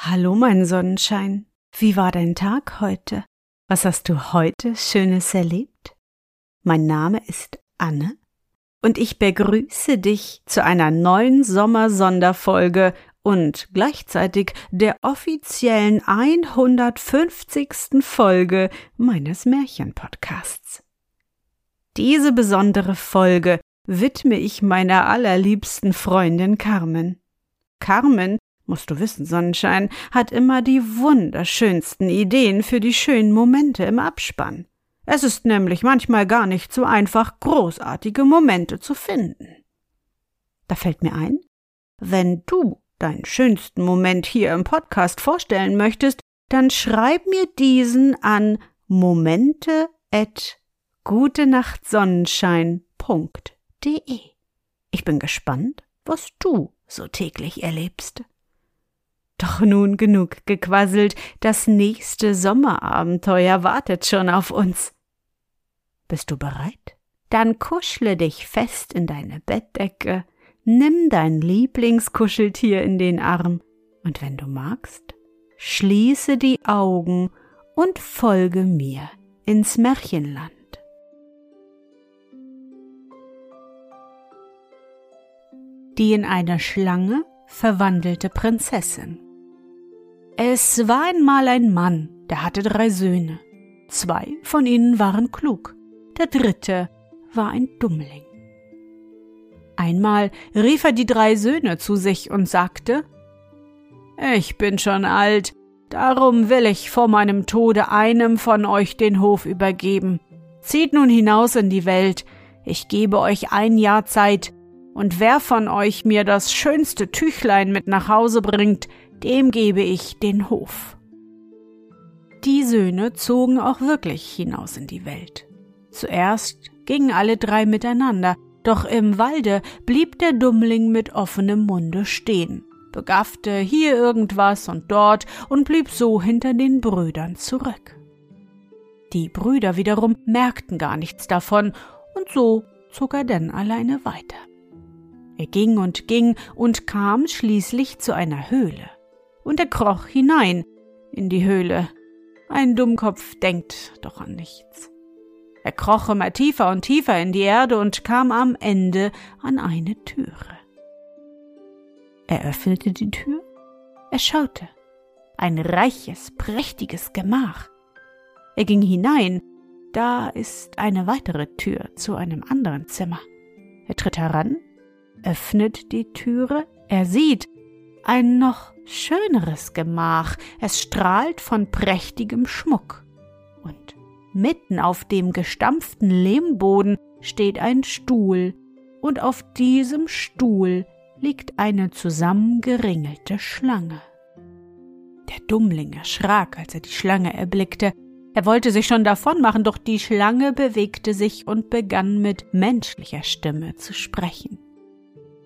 Hallo, mein Sonnenschein. Wie war dein Tag heute? Was hast du heute Schönes erlebt? Mein Name ist Anne und ich begrüße dich zu einer neuen Sommersonderfolge und gleichzeitig der offiziellen 150. Folge meines Märchenpodcasts. Diese besondere Folge widme ich meiner allerliebsten Freundin Carmen. Carmen musst du wissen, Sonnenschein hat immer die wunderschönsten Ideen für die schönen Momente im Abspann. Es ist nämlich manchmal gar nicht so einfach, großartige Momente zu finden. Da fällt mir ein, wenn du deinen schönsten Moment hier im Podcast vorstellen möchtest, dann schreib mir diesen an momente at gutenachtsonnenschein.de. Ich bin gespannt, was du so täglich erlebst. Doch nun genug gequasselt, das nächste Sommerabenteuer wartet schon auf uns. Bist du bereit? Dann kuschle dich fest in deine Bettdecke, nimm dein Lieblingskuscheltier in den Arm und wenn du magst, schließe die Augen und folge mir ins Märchenland. Die in eine Schlange verwandelte Prinzessin. Es war einmal ein Mann, der hatte drei Söhne. Zwei von ihnen waren klug, der dritte war ein Dummling. Einmal rief er die drei Söhne zu sich und sagte Ich bin schon alt, darum will ich vor meinem Tode einem von euch den Hof übergeben. Zieht nun hinaus in die Welt, ich gebe euch ein Jahr Zeit, und wer von euch mir das schönste Tüchlein mit nach Hause bringt, dem gebe ich den Hof. Die Söhne zogen auch wirklich hinaus in die Welt. Zuerst gingen alle drei miteinander, doch im Walde blieb der Dummling mit offenem Munde stehen, begaffte hier irgendwas und dort und blieb so hinter den Brüdern zurück. Die Brüder wiederum merkten gar nichts davon, und so zog er denn alleine weiter. Er ging und ging und kam schließlich zu einer Höhle und er kroch hinein in die Höhle. Ein Dummkopf denkt doch an nichts. Er kroch immer tiefer und tiefer in die Erde und kam am Ende an eine Türe. Er öffnete die Tür, er schaute. Ein reiches, prächtiges Gemach. Er ging hinein, da ist eine weitere Tür zu einem anderen Zimmer. Er tritt heran, öffnet die Türe, er sieht ein noch schöneres Gemach, es strahlt von prächtigem Schmuck. Und mitten auf dem gestampften Lehmboden steht ein Stuhl, und auf diesem Stuhl liegt eine zusammengeringelte Schlange. Der Dummling erschrak, als er die Schlange erblickte. Er wollte sich schon davonmachen, doch die Schlange bewegte sich und begann mit menschlicher Stimme zu sprechen.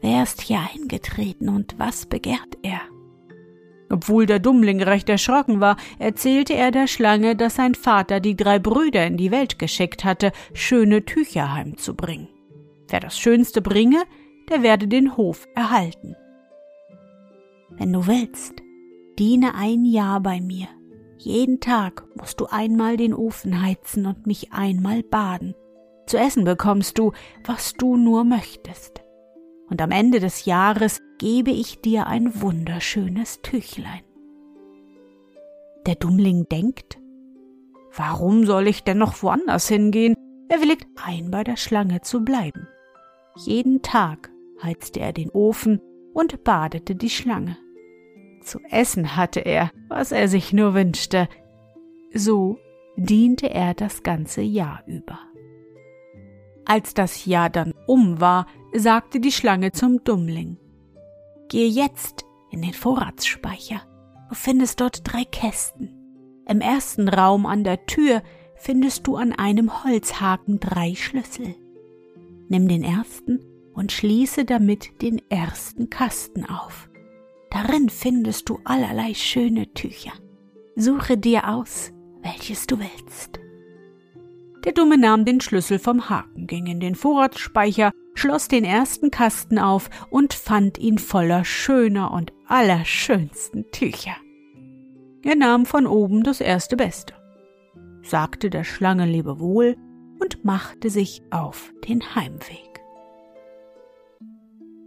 Wer ist hier eingetreten und was begehrt er? Obwohl der Dummling recht erschrocken war, erzählte er der Schlange, dass sein Vater die drei Brüder in die Welt geschickt hatte, schöne Tücher heimzubringen. Wer das Schönste bringe, der werde den Hof erhalten. Wenn du willst, diene ein Jahr bei mir. Jeden Tag musst du einmal den Ofen heizen und mich einmal baden. Zu essen bekommst du, was du nur möchtest und am Ende des Jahres gebe ich dir ein wunderschönes Tüchlein. Der Dummling denkt, warum soll ich denn noch woanders hingehen? Er willigt ein, bei der Schlange zu bleiben. Jeden Tag heizte er den Ofen und badete die Schlange. Zu essen hatte er, was er sich nur wünschte. So diente er das ganze Jahr über. Als das Jahr dann um war, sagte die Schlange zum Dummling. Gehe jetzt in den Vorratsspeicher Du findest dort drei Kästen. Im ersten Raum an der Tür findest du an einem Holzhaken drei Schlüssel. Nimm den ersten und schließe damit den ersten Kasten auf. Darin findest du allerlei schöne Tücher. Suche dir aus, welches du willst. Der Dumme nahm den Schlüssel vom Haken, ging in den Vorratsspeicher, schloss den ersten Kasten auf und fand ihn voller schöner und allerschönsten Tücher. Er nahm von oben das erste Beste, sagte der Schlange Lebewohl und machte sich auf den Heimweg.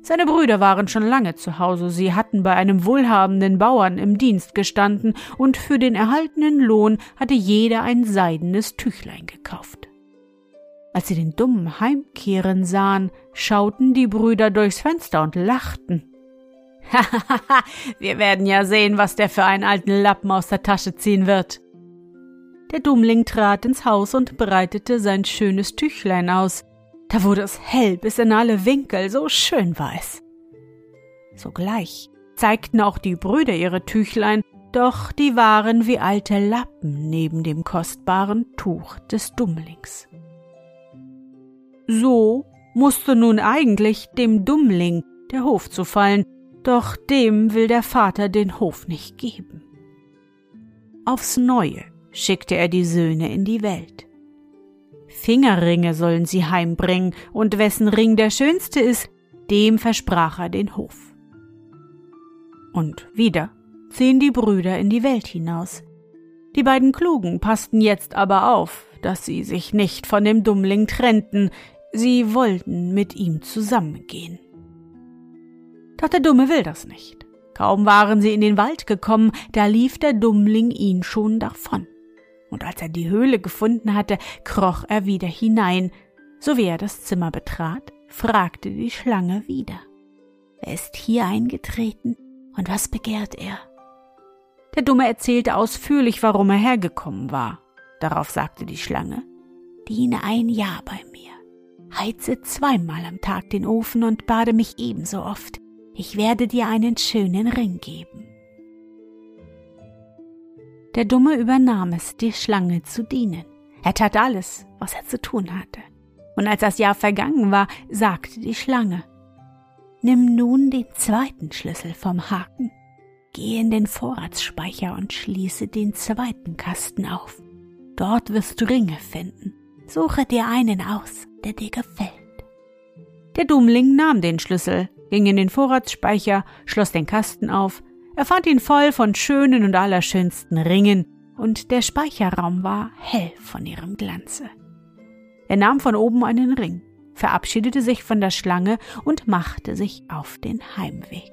Seine Brüder waren schon lange zu Hause, sie hatten bei einem wohlhabenden Bauern im Dienst gestanden, und für den erhaltenen Lohn hatte jeder ein seidenes Tüchlein gekauft. Als sie den Dummen heimkehren sahen, schauten die Brüder durchs Fenster und lachten. Hahaha, wir werden ja sehen, was der für einen alten Lappen aus der Tasche ziehen wird. Der Dummling trat ins Haus und breitete sein schönes Tüchlein aus, da wurde es hell bis in alle Winkel, so schön war es. Sogleich zeigten auch die Brüder ihre Tüchlein, doch die waren wie alte Lappen neben dem kostbaren Tuch des Dummlings. So musste nun eigentlich dem Dummling der Hof zufallen, doch dem will der Vater den Hof nicht geben. Aufs Neue schickte er die Söhne in die Welt. Fingerringe sollen sie heimbringen, und wessen Ring der schönste ist, dem versprach er den Hof. Und wieder ziehen die Brüder in die Welt hinaus. Die beiden Klugen passten jetzt aber auf, dass sie sich nicht von dem Dummling trennten, sie wollten mit ihm zusammengehen. Doch der Dumme will das nicht. Kaum waren sie in den Wald gekommen, da lief der Dummling ihn schon davon und als er die Höhle gefunden hatte, kroch er wieder hinein. So wie er das Zimmer betrat, fragte die Schlange wieder. Wer ist hier eingetreten und was begehrt er? Der Dumme erzählte ausführlich, warum er hergekommen war. Darauf sagte die Schlange, Diene ein Jahr bei mir, heize zweimal am Tag den Ofen und bade mich ebenso oft. Ich werde dir einen schönen Ring geben. Der Dumme übernahm es, die Schlange zu dienen. Er tat alles, was er zu tun hatte. Und als das Jahr vergangen war, sagte die Schlange, Nimm nun den zweiten Schlüssel vom Haken, geh in den Vorratsspeicher und schließe den zweiten Kasten auf. Dort wirst du Ringe finden. Suche dir einen aus, der dir gefällt. Der Dummling nahm den Schlüssel, ging in den Vorratsspeicher, schloss den Kasten auf, er fand ihn voll von schönen und allerschönsten Ringen, und der Speicherraum war hell von ihrem Glanze. Er nahm von oben einen Ring, verabschiedete sich von der Schlange und machte sich auf den Heimweg.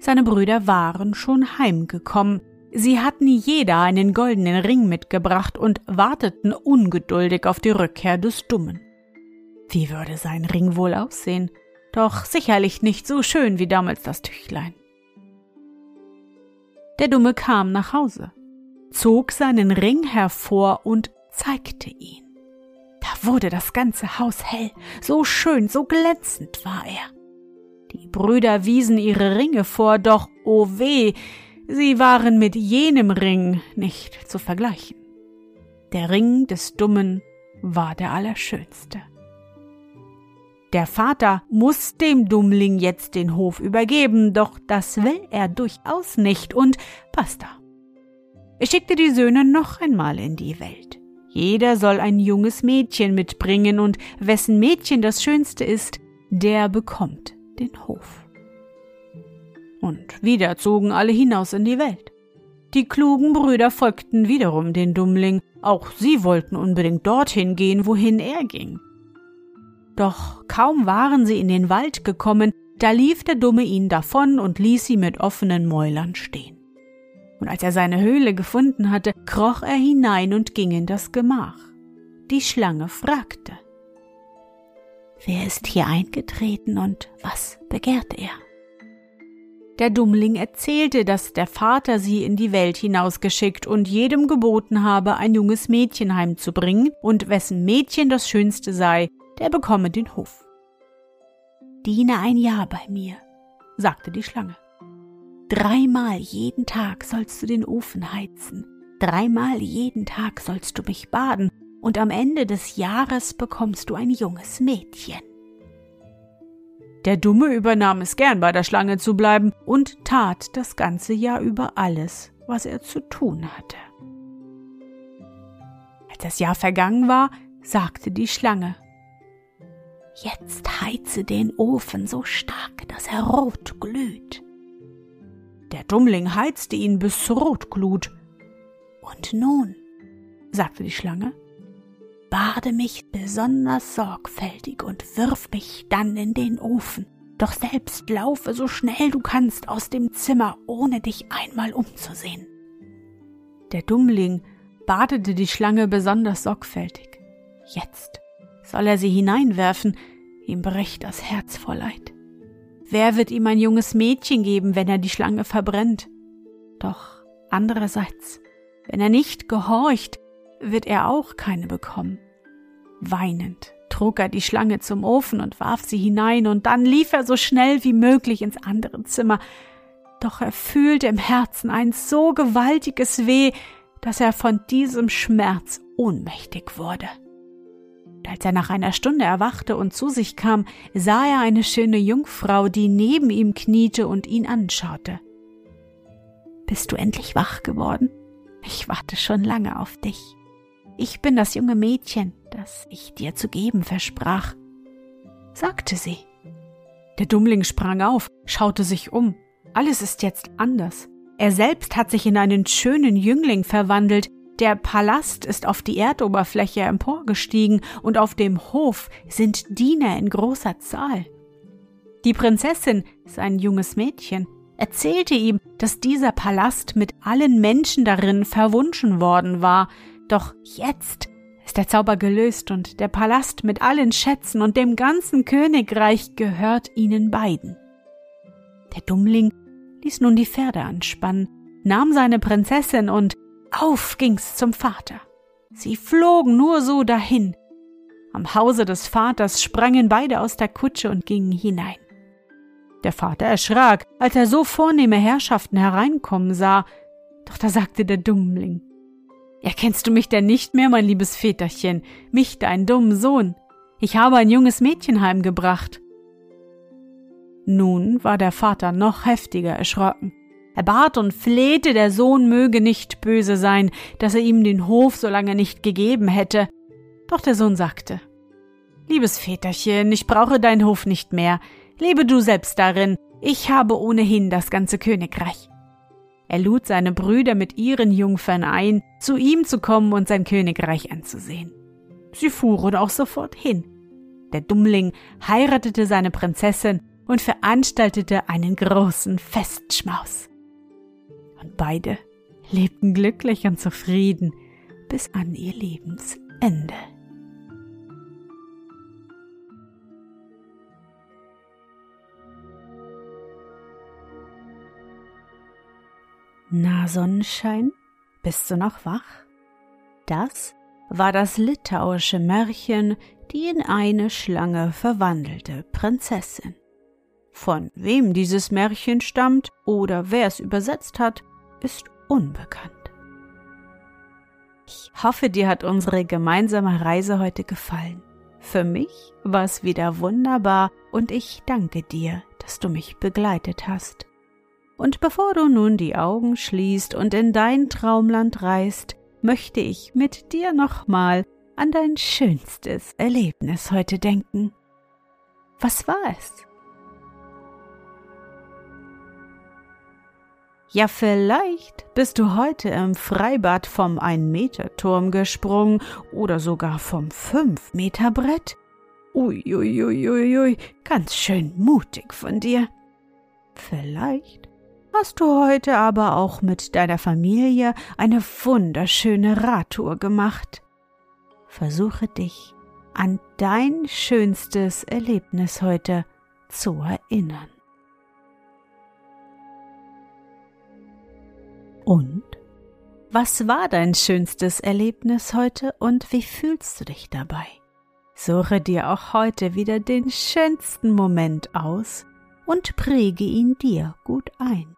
Seine Brüder waren schon heimgekommen. Sie hatten jeder einen goldenen Ring mitgebracht und warteten ungeduldig auf die Rückkehr des Dummen. Wie würde sein Ring wohl aussehen? doch sicherlich nicht so schön wie damals das Tüchlein. Der Dumme kam nach Hause, zog seinen Ring hervor und zeigte ihn. Da wurde das ganze Haus hell, so schön, so glänzend war er. Die Brüder wiesen ihre Ringe vor, doch oh weh, sie waren mit jenem Ring nicht zu vergleichen. Der Ring des Dummen war der allerschönste. Der Vater muss dem Dummling jetzt den Hof übergeben, doch das will er durchaus nicht und basta. Er schickte die Söhne noch einmal in die Welt. Jeder soll ein junges Mädchen mitbringen und wessen Mädchen das Schönste ist, der bekommt den Hof. Und wieder zogen alle hinaus in die Welt. Die klugen Brüder folgten wiederum den Dummling, auch sie wollten unbedingt dorthin gehen, wohin er ging. Doch kaum waren sie in den Wald gekommen, da lief der Dumme ihn davon und ließ sie mit offenen Mäulern stehen. Und als er seine Höhle gefunden hatte, kroch er hinein und ging in das Gemach. Die Schlange fragte, Wer ist hier eingetreten und was begehrt er? Der Dummling erzählte, dass der Vater sie in die Welt hinausgeschickt und jedem geboten habe, ein junges Mädchen heimzubringen, und wessen Mädchen das schönste sei, der bekomme den Hof. Diene ein Jahr bei mir, sagte die Schlange. Dreimal jeden Tag sollst du den Ofen heizen. Dreimal jeden Tag sollst du mich baden. Und am Ende des Jahres bekommst du ein junges Mädchen. Der Dumme übernahm es gern, bei der Schlange zu bleiben und tat das ganze Jahr über alles, was er zu tun hatte. Als das Jahr vergangen war, sagte die Schlange Jetzt heize den Ofen so stark, dass er rot glüht. Der Dummling heizte ihn bis Rotglut. Und nun, sagte die Schlange, bade mich besonders sorgfältig und wirf mich dann in den Ofen. Doch selbst laufe so schnell du kannst aus dem Zimmer, ohne dich einmal umzusehen. Der Dummling badete die Schlange besonders sorgfältig. Jetzt soll er sie hineinwerfen, ihm bricht das Herz vor Leid. Wer wird ihm ein junges Mädchen geben, wenn er die Schlange verbrennt? Doch andererseits, wenn er nicht gehorcht, wird er auch keine bekommen. Weinend trug er die Schlange zum Ofen und warf sie hinein, und dann lief er so schnell wie möglich ins andere Zimmer. Doch er fühlte im Herzen ein so gewaltiges Weh, dass er von diesem Schmerz ohnmächtig wurde. Als er nach einer Stunde erwachte und zu sich kam, sah er eine schöne Jungfrau, die neben ihm kniete und ihn anschaute. Bist du endlich wach geworden? Ich warte schon lange auf dich. Ich bin das junge Mädchen, das ich dir zu geben versprach, sagte sie. Der Dummling sprang auf, schaute sich um. Alles ist jetzt anders. Er selbst hat sich in einen schönen Jüngling verwandelt, der Palast ist auf die Erdoberfläche emporgestiegen und auf dem Hof sind Diener in großer Zahl. Die Prinzessin, sein junges Mädchen, erzählte ihm, dass dieser Palast mit allen Menschen darin verwunschen worden war, doch jetzt ist der Zauber gelöst und der Palast mit allen Schätzen und dem ganzen Königreich gehört ihnen beiden. Der Dummling ließ nun die Pferde anspannen, nahm seine Prinzessin und auf ging's zum Vater. Sie flogen nur so dahin. Am Hause des Vaters sprangen beide aus der Kutsche und gingen hinein. Der Vater erschrak, als er so vornehme Herrschaften hereinkommen sah, doch da sagte der Dummling Erkennst du mich denn nicht mehr, mein liebes Väterchen, mich, dein dummen Sohn? Ich habe ein junges Mädchen heimgebracht. Nun war der Vater noch heftiger erschrocken. Er bat und flehte, der Sohn möge nicht böse sein, dass er ihm den Hof so lange nicht gegeben hätte. Doch der Sohn sagte Liebes Väterchen, ich brauche deinen Hof nicht mehr. Lebe du selbst darin, ich habe ohnehin das ganze Königreich. Er lud seine Brüder mit ihren Jungfern ein, zu ihm zu kommen und sein Königreich anzusehen. Sie fuhren auch sofort hin. Der Dummling heiratete seine Prinzessin und veranstaltete einen großen Festschmaus. Und beide lebten glücklich und zufrieden bis an ihr Lebensende. Na Sonnenschein, bist du noch wach? Das war das litauische Märchen Die in eine Schlange verwandelte Prinzessin. Von wem dieses Märchen stammt oder wer es übersetzt hat, ist unbekannt. Ich hoffe, dir hat unsere gemeinsame Reise heute gefallen. Für mich war es wieder wunderbar und ich danke dir, dass du mich begleitet hast. Und bevor du nun die Augen schließt und in dein Traumland reist, möchte ich mit dir nochmal an dein schönstes Erlebnis heute denken. Was war es? Ja, vielleicht bist du heute im Freibad vom Ein-Meter-Turm gesprungen oder sogar vom Fünf-Meter-Brett. Uiuiuiui, ui, ui, ganz schön mutig von dir. Vielleicht hast du heute aber auch mit deiner Familie eine wunderschöne Radtour gemacht. Versuche dich an dein schönstes Erlebnis heute zu erinnern. Und? Was war dein schönstes Erlebnis heute und wie fühlst du dich dabei? Suche dir auch heute wieder den schönsten Moment aus und präge ihn dir gut ein.